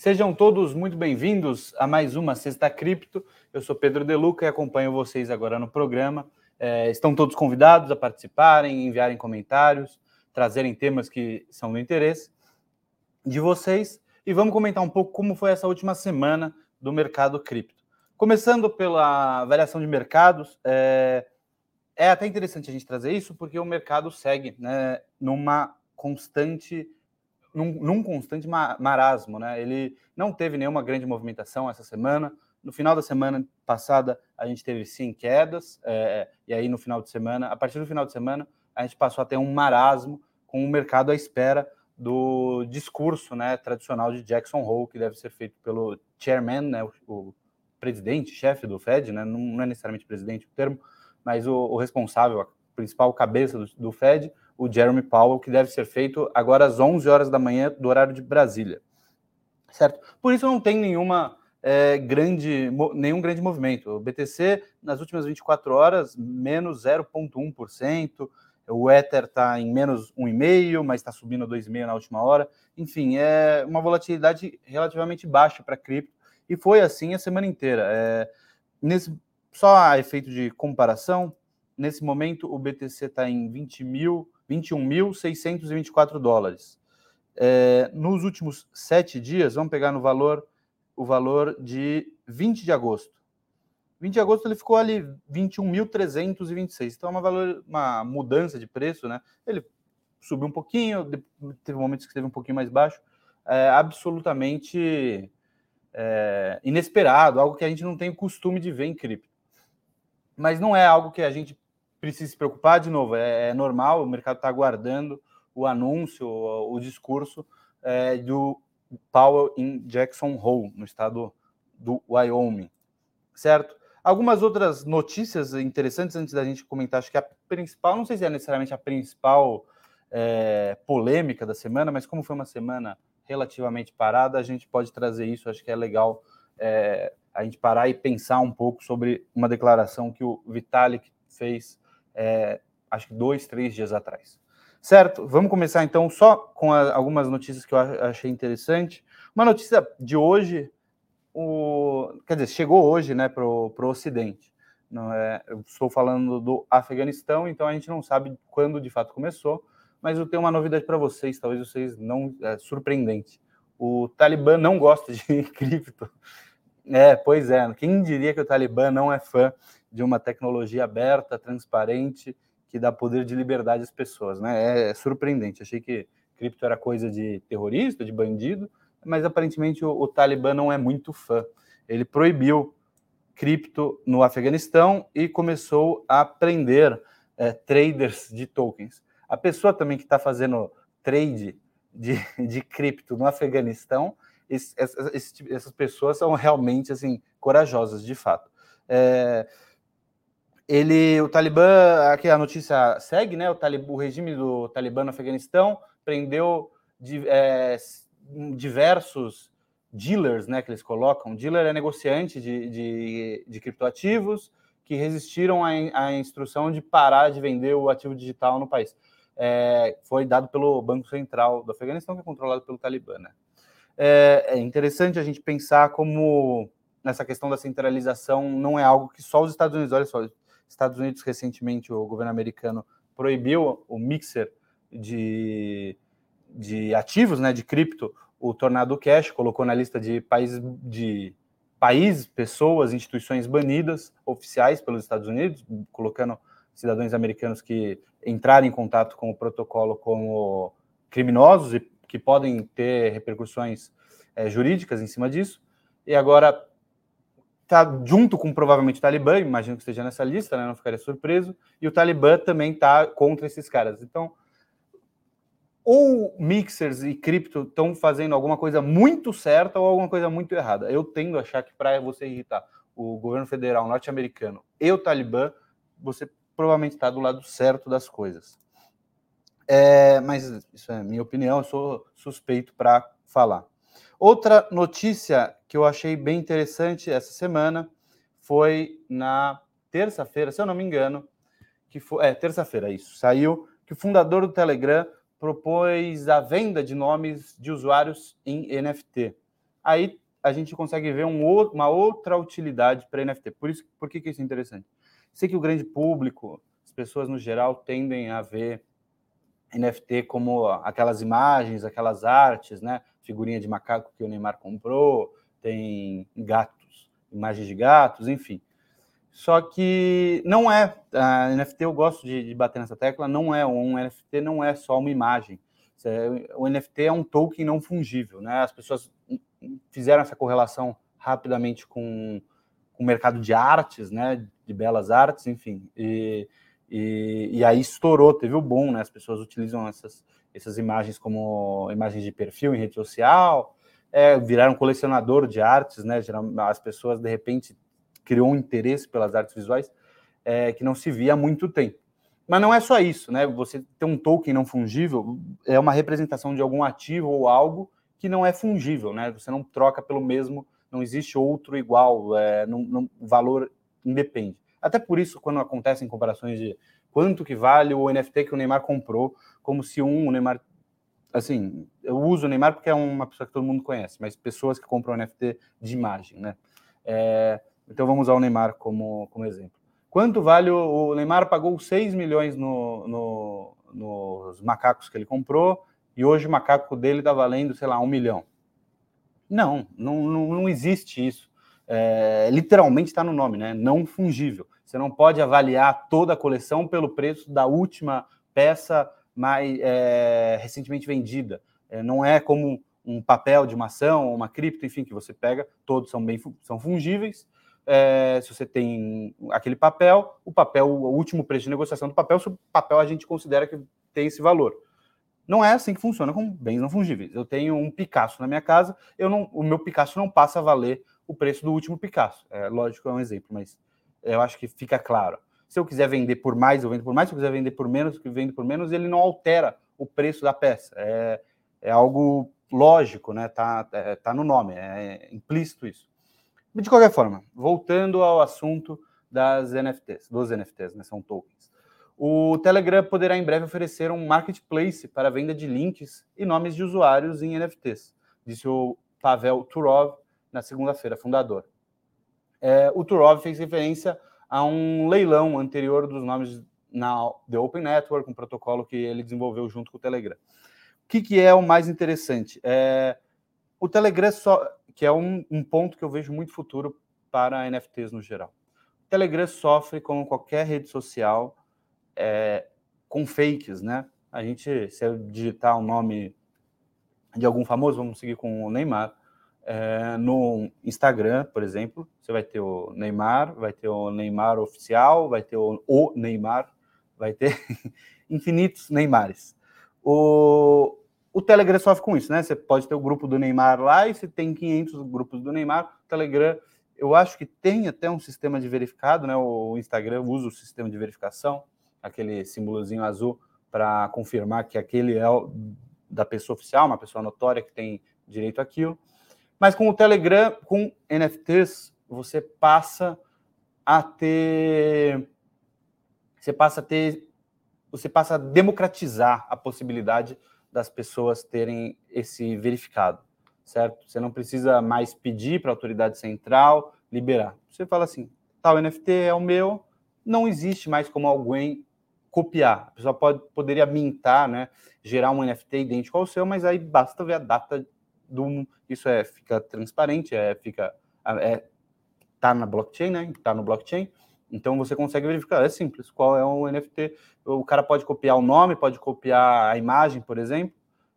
Sejam todos muito bem-vindos a mais uma Sexta Cripto. Eu sou Pedro Deluca e acompanho vocês agora no programa. É, estão todos convidados a participarem, enviarem comentários, trazerem temas que são do interesse de vocês. E vamos comentar um pouco como foi essa última semana do mercado cripto. Começando pela variação de mercados, é, é até interessante a gente trazer isso, porque o mercado segue né, numa constante num, num constante marasmo, né? Ele não teve nenhuma grande movimentação essa semana. No final da semana passada, a gente teve sim quedas, é, e aí no final de semana, a partir do final de semana, a gente passou a ter um marasmo com o mercado à espera do discurso né, tradicional de Jackson Hole, que deve ser feito pelo chairman, né, o, o presidente, chefe do Fed, né, não, não, é necessariamente presidente o termo, mas o, o responsável, a principal cabeça do, do Fed, o Jeremy Powell, que deve ser feito agora às 11 horas da manhã do horário de Brasília. Certo? Por isso não tem nenhuma é, grande, nenhum grande movimento. O BTC, nas últimas 24 horas, menos 0,1%. O Ether está em menos 1,5%, mas está subindo 2,5% na última hora. Enfim, é uma volatilidade relativamente baixa para cripto. E foi assim a semana inteira. É, nesse, só a efeito de comparação, nesse momento o BTC está em 20 mil 21.624 dólares. É, nos últimos sete dias, vamos pegar no valor o valor de 20 de agosto. 20 de agosto ele ficou ali 21.326. Então é uma, valor, uma mudança de preço, né? Ele subiu um pouquinho, teve momentos que esteve um pouquinho mais baixo. É absolutamente é, inesperado, algo que a gente não tem o costume de ver em cripto. Mas não é algo que a gente precisa se preocupar, de novo, é, é normal, o mercado está aguardando o anúncio, o, o discurso é, do Powell em Jackson Hole, no estado do Wyoming, certo? Algumas outras notícias interessantes antes da gente comentar, acho que a principal, não sei se é necessariamente a principal é, polêmica da semana, mas como foi uma semana relativamente parada, a gente pode trazer isso, acho que é legal é, a gente parar e pensar um pouco sobre uma declaração que o Vitalik fez é, acho que dois, três dias atrás. Certo? Vamos começar então só com a, algumas notícias que eu achei interessante. Uma notícia de hoje, o, quer dizer, chegou hoje né, para o Ocidente. Não é, eu estou falando do Afeganistão, então a gente não sabe quando de fato começou, mas eu tenho uma novidade para vocês, talvez vocês não. É surpreendente. O Talibã não gosta de cripto. É, pois é. Quem diria que o Talibã não é fã de uma tecnologia aberta, transparente, que dá poder de liberdade às pessoas, né? É, é surpreendente. Achei que cripto era coisa de terrorista, de bandido, mas aparentemente o, o Talibã não é muito fã. Ele proibiu cripto no Afeganistão e começou a prender é, traders de tokens. A pessoa também que está fazendo trade de, de cripto no Afeganistão, esse, esse, essas pessoas são realmente assim corajosas, de fato. É, ele, o Talibã, aqui a notícia segue, né? O, Talib, o regime do Talibã no Afeganistão prendeu de, é, diversos dealers, né? Que eles colocam. Dealer é negociante de, de, de criptoativos que resistiram à, à, instrução de parar de vender o ativo digital no país. É, foi dado pelo Banco Central do Afeganistão, que é controlado pelo Talibã, né? É, é interessante a gente pensar como nessa questão da centralização não é algo que só os Estados Unidos, olha só, Estados Unidos, recentemente, o governo americano proibiu o mixer de, de ativos, né, de cripto, o Tornado Cash, colocou na lista de países, de países, pessoas, instituições banidas oficiais pelos Estados Unidos, colocando cidadãos americanos que entrarem em contato com o protocolo como criminosos e que podem ter repercussões é, jurídicas em cima disso. E agora está junto com provavelmente o Talibã, imagino que esteja nessa lista, né? não ficaria surpreso, e o Talibã também está contra esses caras. Então, ou mixers e cripto estão fazendo alguma coisa muito certa ou alguma coisa muito errada. Eu tendo a achar que para você irritar o governo federal norte-americano e o Talibã, você provavelmente está do lado certo das coisas. É, mas isso é minha opinião, eu sou suspeito para falar. Outra notícia que eu achei bem interessante essa semana foi na terça-feira, se eu não me engano, que foi, é terça-feira isso, saiu que o fundador do Telegram propôs a venda de nomes de usuários em NFT. aí a gente consegue ver um, uma outra utilidade para NFT. Por isso, por que, que isso é interessante? Sei que o grande público, as pessoas no geral tendem a ver NFT como aquelas imagens, aquelas artes, né? Figurinha de macaco que o Neymar comprou, tem gatos, imagens de gatos, enfim. Só que não é, a NFT eu gosto de, de bater nessa tecla, não é um NFT, não é só uma imagem. O NFT é um token não fungível, né? As pessoas fizeram essa correlação rapidamente com, com o mercado de artes, né? De belas artes, enfim. E, e, e, aí estourou, teve o boom, né? As pessoas utilizam essas, essas imagens como imagens de perfil em rede social, é, viraram colecionador de artes, né? As pessoas, de repente, criou um interesse pelas artes visuais é, que não se via há muito tempo. Mas não é só isso, né? Você ter um token não fungível é uma representação de algum ativo ou algo que não é fungível, né? Você não troca pelo mesmo, não existe outro igual, é, não, não, o valor independe. Até por isso, quando acontecem comparações de quanto que vale o NFT que o Neymar comprou, como se um o Neymar. Assim, eu uso o Neymar porque é uma pessoa que todo mundo conhece, mas pessoas que compram NFT de imagem, né? É, então vamos usar o Neymar como, como exemplo. Quanto vale o, o Neymar? Pagou 6 milhões no, no, nos macacos que ele comprou e hoje o macaco dele está valendo, sei lá, um milhão. Não, não, não, não existe isso é, literalmente está no nome, né? Não fungível. Você não pode avaliar toda a coleção pelo preço da última peça mais é, recentemente vendida. É, não é como um papel de uma ação uma cripto, enfim, que você pega, todos são bem são fungíveis. É, se você tem aquele papel, o papel, o último preço de negociação do papel, o papel a gente considera que tem esse valor. Não é assim que funciona com bens não fungíveis. Eu tenho um Picasso na minha casa, eu não, o meu Picasso não passa a valer o preço do último Picasso. É lógico, é um exemplo, mas eu acho que fica claro. Se eu quiser vender por mais, eu vendo por mais. Se eu quiser vender por menos, eu vendo por menos. Ele não altera o preço da peça. É, é algo lógico, né? Tá, é, tá no nome, é implícito isso. De qualquer forma, voltando ao assunto das NFTs, dos NFTs, né? São tokens. O Telegram poderá em breve oferecer um marketplace para venda de links e nomes de usuários em NFTs, disse o Pavel Turov, na segunda-feira, fundador. É, o Turov fez referência a um leilão anterior dos nomes na The Open Network, um protocolo que ele desenvolveu junto com o Telegram. O que, que é o mais interessante? É, o Telegram, só, que é um, um ponto que eu vejo muito futuro para NFTs no geral. O Telegram sofre, como qualquer rede social, é, com fakes, né? A gente, se eu digitar o nome de algum famoso, vamos seguir com o Neymar, é, no Instagram, por exemplo, você vai ter o Neymar, vai ter o Neymar oficial, vai ter o, o Neymar, vai ter infinitos Neymares. O, o Telegram sofre com isso, né? Você pode ter o grupo do Neymar lá e você tem 500 grupos do Neymar. O Telegram, eu acho que tem até um sistema de verificado, né? O Instagram usa o sistema de verificação, aquele símbolozinho azul para confirmar que aquele é da pessoa oficial, uma pessoa notória que tem direito àquilo. Mas com o Telegram, com NFTs, você passa a ter. Você passa a ter. Você passa a democratizar a possibilidade das pessoas terem esse verificado, certo? Você não precisa mais pedir para a autoridade central liberar. Você fala assim: tal NFT é o meu, não existe mais como alguém copiar. A pessoa pode, poderia mintar, né, gerar um NFT idêntico ao seu, mas aí basta ver a data do isso é fica transparente, é fica é tá na blockchain, né? Tá no blockchain. Então você consegue verificar, é simples, qual é o NFT. O cara pode copiar o nome, pode copiar a imagem, por exemplo,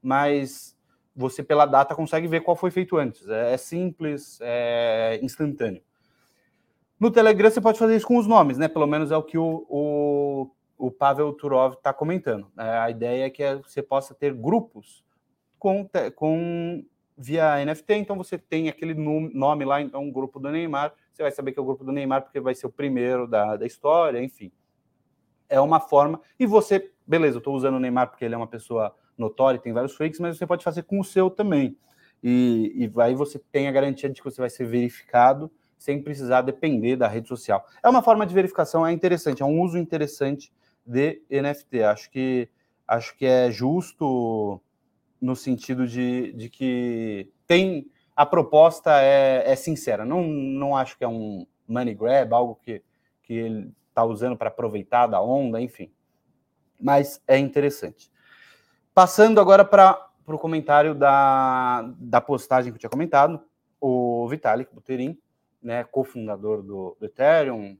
mas você pela data consegue ver qual foi feito antes. É, é simples, é instantâneo. No Telegram você pode fazer isso com os nomes, né? Pelo menos é o que o, o, o Pavel Turov está comentando. É, a ideia é que você possa ter grupos com, com via NFT, então você tem aquele nome lá, então um grupo do Neymar, você vai saber que é o grupo do Neymar porque vai ser o primeiro da, da história, enfim. É uma forma, e você, beleza, eu estou usando o Neymar porque ele é uma pessoa notória, tem vários fakes, mas você pode fazer com o seu também. E, e aí você tem a garantia de que você vai ser verificado sem precisar depender da rede social. É uma forma de verificação, é interessante, é um uso interessante de NFT. Acho que acho que é justo no sentido de, de que tem a proposta é, é sincera. Não, não acho que é um money grab, algo que, que ele está usando para aproveitar da onda, enfim. Mas é interessante. Passando agora para o comentário da, da postagem que eu tinha comentado, o Vitalik Buterin, né, cofundador do, do Ethereum,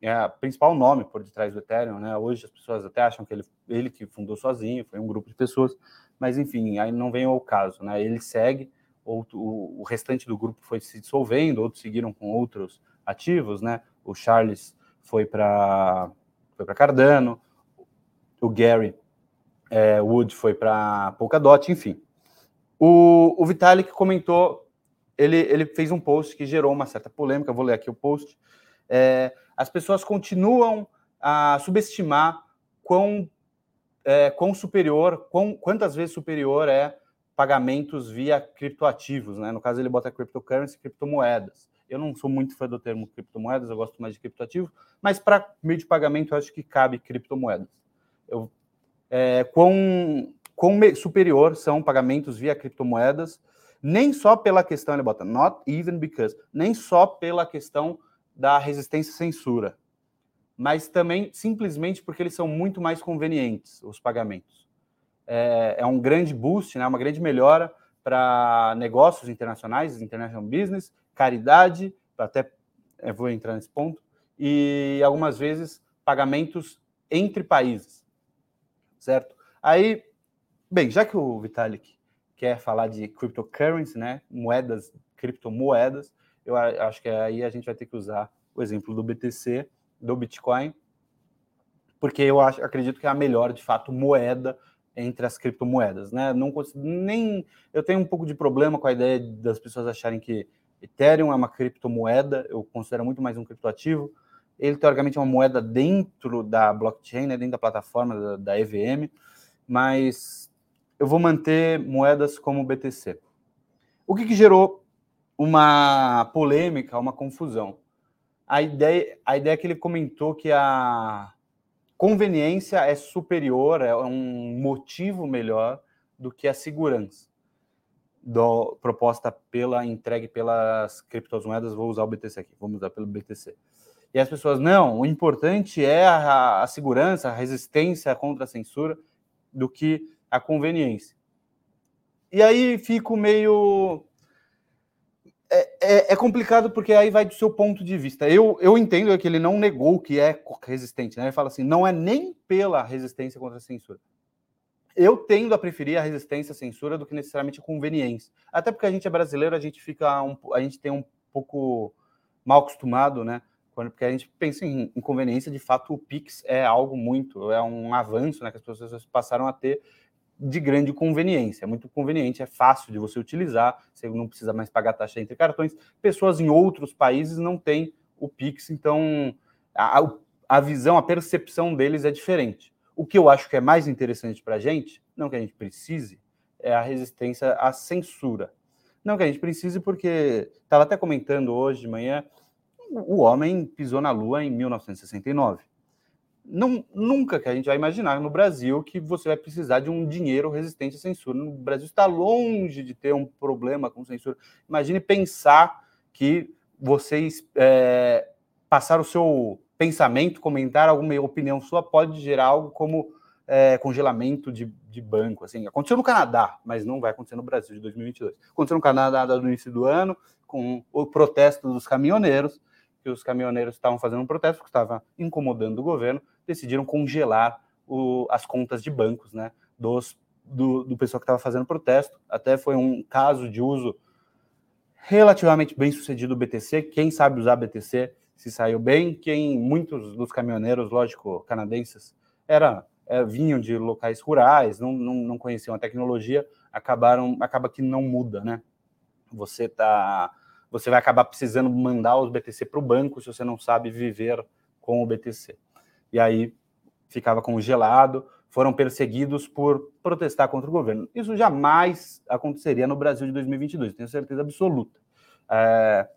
é o principal nome por detrás do Ethereum, né? Hoje as pessoas até acham que ele, ele que fundou sozinho, foi um grupo de pessoas, mas enfim, aí não vem ao caso, né? Ele segue, outro, o, restante do grupo foi se dissolvendo, outros seguiram com outros ativos, né? O Charles foi para foi para Cardano, o Gary é, Wood foi para Polkadot, enfim. O, o Vitalik comentou, ele, ele fez um post que gerou uma certa polêmica, vou ler aqui o post. É, as pessoas continuam a subestimar quão, é, quão superior, quão, quantas vezes superior é pagamentos via criptoativos, né? No caso, ele bota cryptocurrency, criptomoedas. Eu não sou muito fã do termo criptomoedas, eu gosto mais de criptoativo, mas para meio de pagamento eu acho que cabe criptomoedas. Eu, é, quão, quão superior são pagamentos via criptomoedas, nem só pela questão, ele bota not even because, nem só pela questão da resistência à censura, mas também simplesmente porque eles são muito mais convenientes, os pagamentos. É, é um grande boost, né, uma grande melhora para negócios internacionais, international business, caridade, até eu vou entrar nesse ponto, e algumas vezes pagamentos entre países, certo? Aí, bem, já que o Vitalik quer falar de cryptocurrency, né, moedas, criptomoedas, eu acho que aí a gente vai ter que usar o exemplo do BTC, do Bitcoin, porque eu acho, acredito que é a melhor, de fato, moeda entre as criptomoedas, né? Não nem eu tenho um pouco de problema com a ideia das pessoas acharem que Ethereum é uma criptomoeda, eu considero muito mais um criptoativo. Ele teoricamente é uma moeda dentro da blockchain, né, dentro da plataforma da, da EVM, mas eu vou manter moedas como o BTC. O que, que gerou uma polêmica, uma confusão. A ideia, a ideia que ele comentou que a conveniência é superior, é um motivo melhor do que a segurança do, proposta pela entregue pelas criptomoedas. Vou usar o BTC aqui, vamos usar pelo BTC. E as pessoas, não, o importante é a, a segurança, a resistência contra a censura do que a conveniência. E aí fico meio é, é, é, complicado porque aí vai do seu ponto de vista. Eu, eu entendo que ele não negou que é resistente, né? Ele fala assim, não é nem pela resistência contra a censura. Eu tendo a preferir a resistência à censura do que necessariamente a conveniência. Até porque a gente é brasileiro, a gente fica um, a gente tem um pouco mal acostumado, né? Porque a gente pensa em inconveniência, de fato o Pix é algo muito, é um avanço, né? Que as pessoas passaram a ter de grande conveniência. É muito conveniente, é fácil de você utilizar, você não precisa mais pagar taxa entre cartões. Pessoas em outros países não têm o Pix, então a, a visão, a percepção deles é diferente. O que eu acho que é mais interessante para a gente, não que a gente precise, é a resistência à censura. Não que a gente precise, porque estava até comentando hoje de manhã, o homem pisou na Lua em 1969 não, nunca que a gente vai imaginar no Brasil que você vai precisar de um dinheiro resistente à censura. No Brasil está longe de ter um problema com censura. Imagine pensar que vocês é, passar o seu pensamento, comentar alguma opinião sua pode gerar algo como é, congelamento de, de banco. Assim, aconteceu no Canadá, mas não vai acontecer no Brasil de 2022. Aconteceu no Canadá no início do ano, com o protesto dos caminhoneiros, que os caminhoneiros estavam fazendo um protesto que estava incomodando o governo decidiram congelar o, as contas de bancos, né, dos, do, do pessoal que estava fazendo protesto. Até foi um caso de uso relativamente bem sucedido do BTC. Quem sabe usar BTC se saiu bem. Quem muitos dos caminhoneiros, lógico, canadenses, era, é, vinham de locais rurais, não, não, não conheciam a tecnologia, acabaram acaba que não muda, né? Você tá você vai acabar precisando mandar os BTC para o banco se você não sabe viver com o BTC e aí ficava congelado, foram perseguidos por protestar contra o governo. Isso jamais aconteceria no Brasil de 2022, tenho certeza absoluta. É...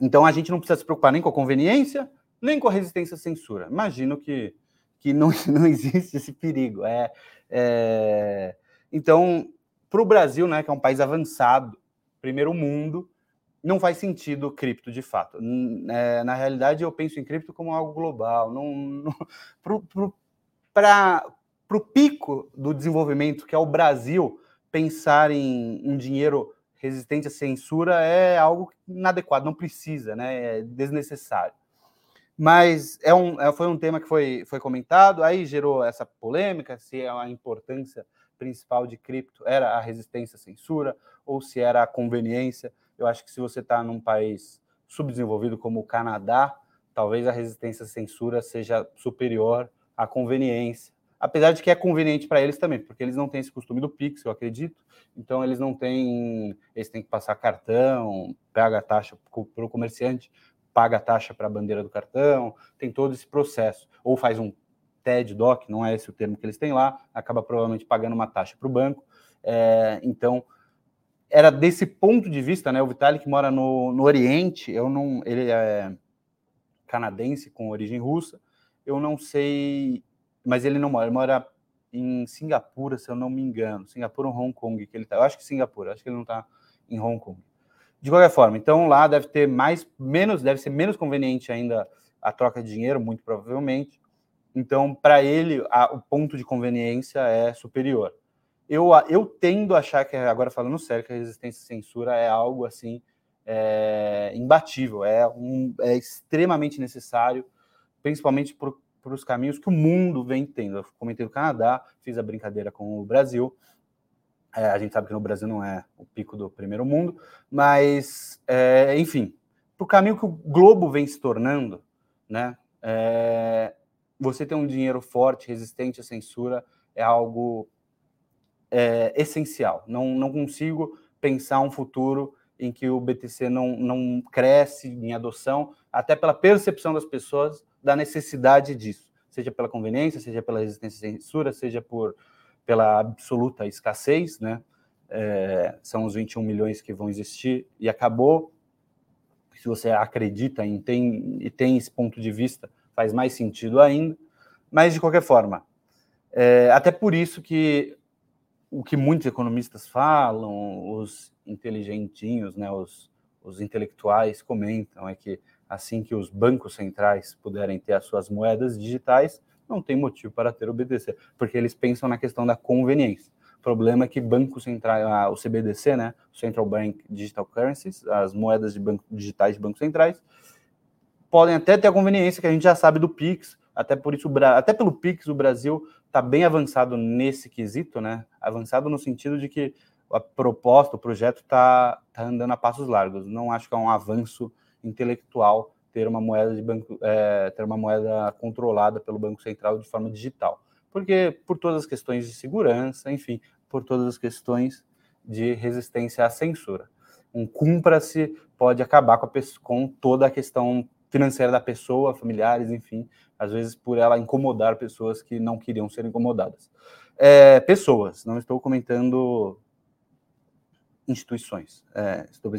Então a gente não precisa se preocupar nem com a conveniência, nem com a resistência à censura. Imagino que, que não, não existe esse perigo. É, é... Então, para o Brasil, né, que é um país avançado primeiro mundo, não faz sentido cripto de fato. É, na realidade, eu penso em cripto como algo global. Não, não Para o pico do desenvolvimento, que é o Brasil, pensar em um dinheiro resistente à censura é algo inadequado, não precisa, né? é desnecessário. Mas é um, é, foi um tema que foi, foi comentado, aí gerou essa polêmica, se a importância principal de cripto era a resistência à censura ou se era a conveniência. Eu acho que se você está num país subdesenvolvido como o Canadá, talvez a resistência à censura seja superior à conveniência. Apesar de que é conveniente para eles também, porque eles não têm esse costume do Pix, eu acredito. Então eles não têm, eles têm que passar cartão, paga a taxa para o comerciante, paga a taxa para a bandeira do cartão, tem todo esse processo. Ou faz um TED DOC, não é esse o termo que eles têm lá, acaba provavelmente pagando uma taxa para o banco. É, então, era desse ponto de vista, né? O Vitalik mora no, no Oriente, eu não, ele é canadense com origem russa, eu não sei, mas ele não mora, ele mora em Singapura, se eu não me engano, Singapura ou Hong Kong que ele tá. Eu acho que Singapura, acho que ele não está em Hong Kong. De qualquer forma, então lá deve ter mais, menos, deve ser menos conveniente ainda a troca de dinheiro, muito provavelmente. Então, para ele, a, o ponto de conveniência é superior. Eu, eu tendo a achar que, agora falando sério, que a resistência à censura é algo assim é, imbatível, é, um, é extremamente necessário, principalmente para os caminhos que o mundo vem tendo. Eu comentei o Canadá, fiz a brincadeira com o Brasil, é, a gente sabe que no Brasil não é o pico do primeiro mundo, mas, é, enfim, para o caminho que o globo vem se tornando, né? É, você ter um dinheiro forte, resistente à censura, é algo é, essencial. Não, não consigo pensar um futuro em que o BTC não, não cresce em adoção, até pela percepção das pessoas da necessidade disso, seja pela conveniência, seja pela resistência à censura, seja por pela absoluta escassez, né? É, são os 21 milhões que vão existir e acabou. Se você acredita em tem, e tem esse ponto de vista, faz mais sentido ainda. Mas de qualquer forma, é, até por isso que o que muitos economistas falam, os inteligentinhos, né, os, os intelectuais comentam é que assim que os bancos centrais puderem ter as suas moedas digitais, não tem motivo para ter o BTC, porque eles pensam na questão da conveniência. O problema é que banco central, o CBDC, né, Central Bank Digital Currencies, as moedas de banco, digitais de bancos centrais, podem até ter a conveniência que a gente já sabe do Pix, até por isso, até pelo Pix, o Brasil está bem avançado nesse quesito, né? Avançado no sentido de que a proposta, o projeto está tá andando a passos largos. Não acho que é um avanço intelectual ter uma moeda de banco, é, ter uma moeda controlada pelo Banco Central de forma digital. Porque por todas as questões de segurança, enfim, por todas as questões de resistência à censura. Um cumpra-se pode acabar com, a, com toda a questão financeira da pessoa, familiares, enfim, às vezes por ela incomodar pessoas que não queriam ser incomodadas. É, pessoas, não estou comentando instituições. É, estou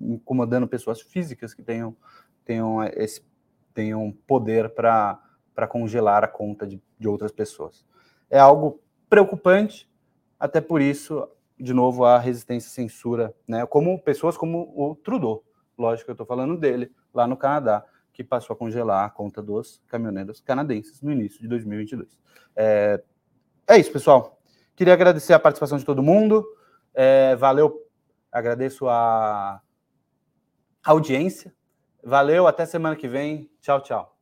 incomodando pessoas físicas que tenham tenham, esse, tenham poder para congelar a conta de, de outras pessoas. É algo preocupante, até por isso, de novo, a resistência à censura, né? como pessoas como o Trudeau, lógico que eu estou falando dele, lá no Canadá, que passou a congelar a conta dos caminhoneiros canadenses no início de 2022. É, é isso, pessoal. Queria agradecer a participação de todo mundo. É, valeu, agradeço a audiência Valeu, até semana que vem. Tchau, tchau.